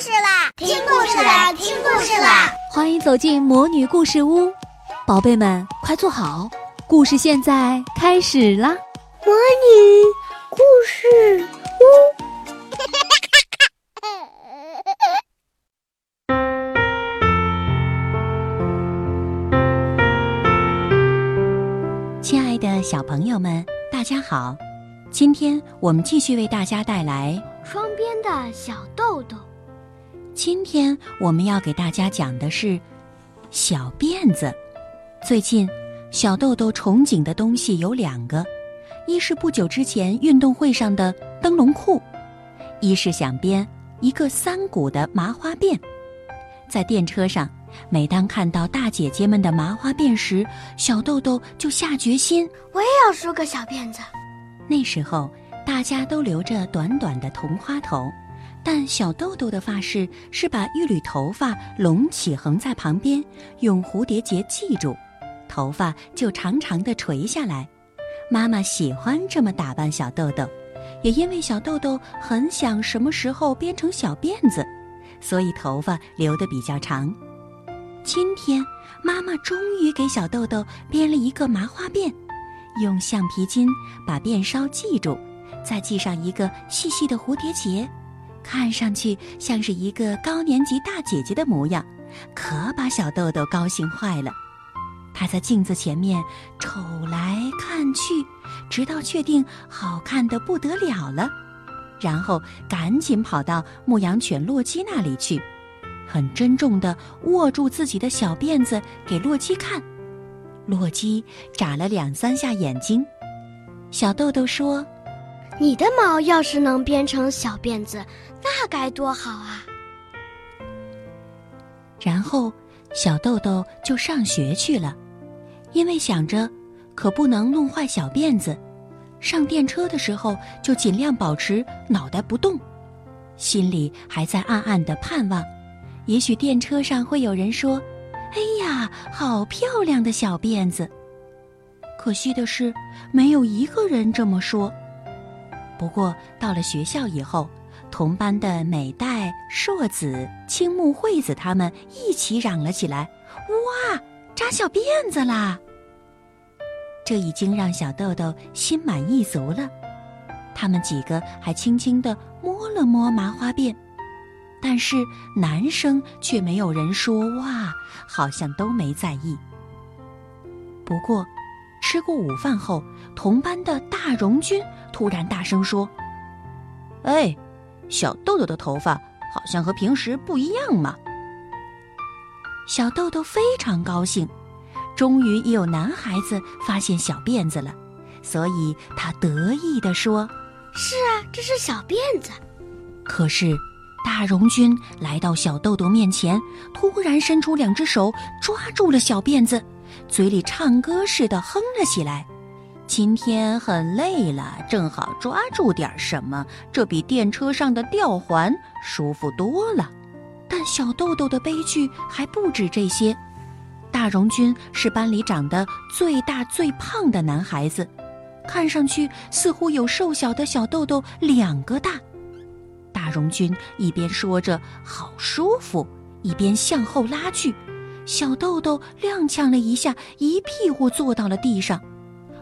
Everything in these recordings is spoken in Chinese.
事啦！听故事啦！听故事啦！欢迎走进魔女故事屋，宝贝们快坐好，故事现在开始啦！魔女故事屋，亲爱的小朋友们，大家好！今天我们继续为大家带来窗边的小豆豆。今天我们要给大家讲的是小辫子。最近，小豆豆憧憬的东西有两个：一是不久之前运动会上的灯笼裤，一是想编一个三股的麻花辫。在电车上，每当看到大姐姐们的麻花辫时，小豆豆就下决心：我也要梳个小辫子。那时候，大家都留着短短的同花头，但小豆豆的发饰是把一缕头发隆起横在旁边，用蝴蝶结系住，头发就长长的垂下来。妈妈喜欢这么打扮小豆豆，也因为小豆豆很想什么时候编成小辫子，所以头发留得比较长。今天，妈妈终于给小豆豆编了一个麻花辫。用橡皮筋把辫梢系住，再系上一个细细的蝴蝶结，看上去像是一个高年级大姐姐的模样，可把小豆豆高兴坏了。她在镜子前面瞅来看去，直到确定好看的不得了了，然后赶紧跑到牧羊犬洛基那里去，很珍重地握住自己的小辫子给洛基看。洛基眨了两三下眼睛，小豆豆说：“你的毛要是能编成小辫子，那该多好啊！”然后，小豆豆就上学去了，因为想着可不能弄坏小辫子，上电车的时候就尽量保持脑袋不动，心里还在暗暗的盼望，也许电车上会有人说。哎呀，好漂亮的小辫子！可惜的是，没有一个人这么说。不过到了学校以后，同班的美代、硕子、青木、惠子他们一起嚷了起来：“哇，扎小辫子啦！”这已经让小豆豆心满意足了。他们几个还轻轻地摸了摸麻花辫。但是男生却没有人说哇，好像都没在意。不过，吃过午饭后，同班的大荣军突然大声说：“哎，小豆豆的头发好像和平时不一样嘛！”小豆豆非常高兴，终于也有男孩子发现小辫子了，所以他得意地说：“是啊，这是小辫子。”可是。大荣军来到小豆豆面前，突然伸出两只手抓住了小辫子，嘴里唱歌似的哼了起来。今天很累了，正好抓住点什么，这比电车上的吊环舒服多了。但小豆豆的悲剧还不止这些。大荣军是班里长得最大最胖的男孩子，看上去似乎有瘦小的小豆豆两个大。大荣军一边说着“好舒服”，一边向后拉去，小豆豆踉跄了一下，一屁股坐到了地上。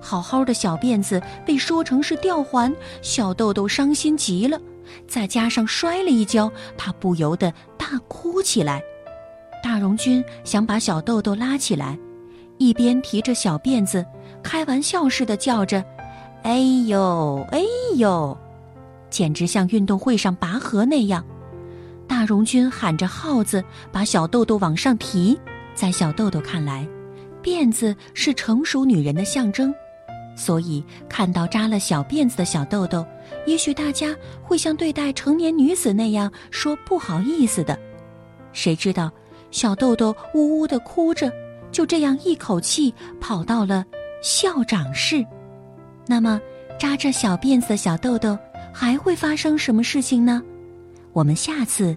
好好的小辫子被说成是吊环，小豆豆伤心极了。再加上摔了一跤，他不由得大哭起来。大荣军想把小豆豆拉起来，一边提着小辫子，开玩笑似的叫着：“哎呦，哎呦！”简直像运动会上拔河那样，大荣军喊着号子，把小豆豆往上提。在小豆豆看来，辫子是成熟女人的象征，所以看到扎了小辫子的小豆豆，也许大家会像对待成年女子那样说不好意思的。谁知道，小豆豆呜呜地哭着，就这样一口气跑到了校长室。那么，扎着小辫子的小豆豆。还会发生什么事情呢？我们下次